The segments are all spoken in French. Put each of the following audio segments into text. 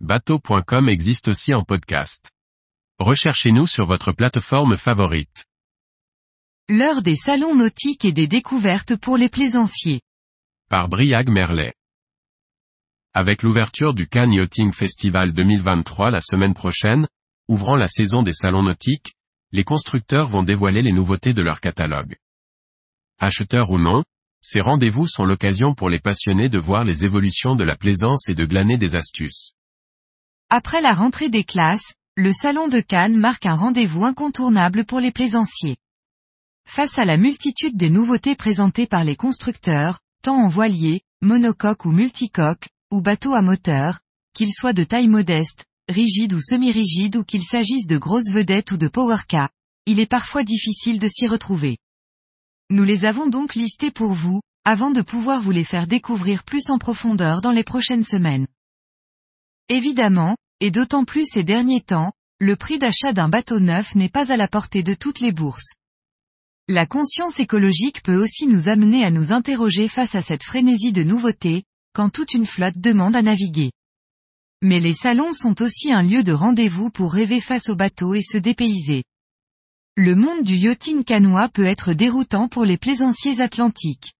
bateau.com existe aussi en podcast. Recherchez-nous sur votre plateforme favorite. L'heure des salons nautiques et des découvertes pour les plaisanciers. Par Briag Merlet. Avec l'ouverture du Cannes Yachting Festival 2023 la semaine prochaine, ouvrant la saison des salons nautiques, les constructeurs vont dévoiler les nouveautés de leur catalogue. Acheteurs ou non, ces rendez-vous sont l'occasion pour les passionnés de voir les évolutions de la plaisance et de glaner des astuces. Après la rentrée des classes, le Salon de Cannes marque un rendez-vous incontournable pour les plaisanciers. Face à la multitude des nouveautés présentées par les constructeurs, tant en voilier, monocoque ou multicoque, ou bateau à moteur, qu'ils soient de taille modeste, rigide ou semi-rigide ou qu'il s'agisse de grosses vedettes ou de powercar, il est parfois difficile de s'y retrouver. Nous les avons donc listés pour vous, avant de pouvoir vous les faire découvrir plus en profondeur dans les prochaines semaines. Évidemment, et d'autant plus ces derniers temps, le prix d'achat d'un bateau neuf n'est pas à la portée de toutes les bourses. La conscience écologique peut aussi nous amener à nous interroger face à cette frénésie de nouveautés, quand toute une flotte demande à naviguer. Mais les salons sont aussi un lieu de rendez-vous pour rêver face au bateau et se dépayser. Le monde du yachting canois peut être déroutant pour les plaisanciers atlantiques.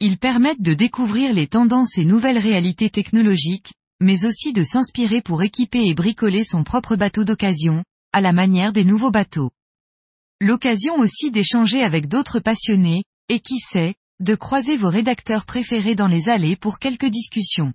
Ils permettent de découvrir les tendances et nouvelles réalités technologiques, mais aussi de s'inspirer pour équiper et bricoler son propre bateau d'occasion, à la manière des nouveaux bateaux. L'occasion aussi d'échanger avec d'autres passionnés, et qui sait, de croiser vos rédacteurs préférés dans les allées pour quelques discussions.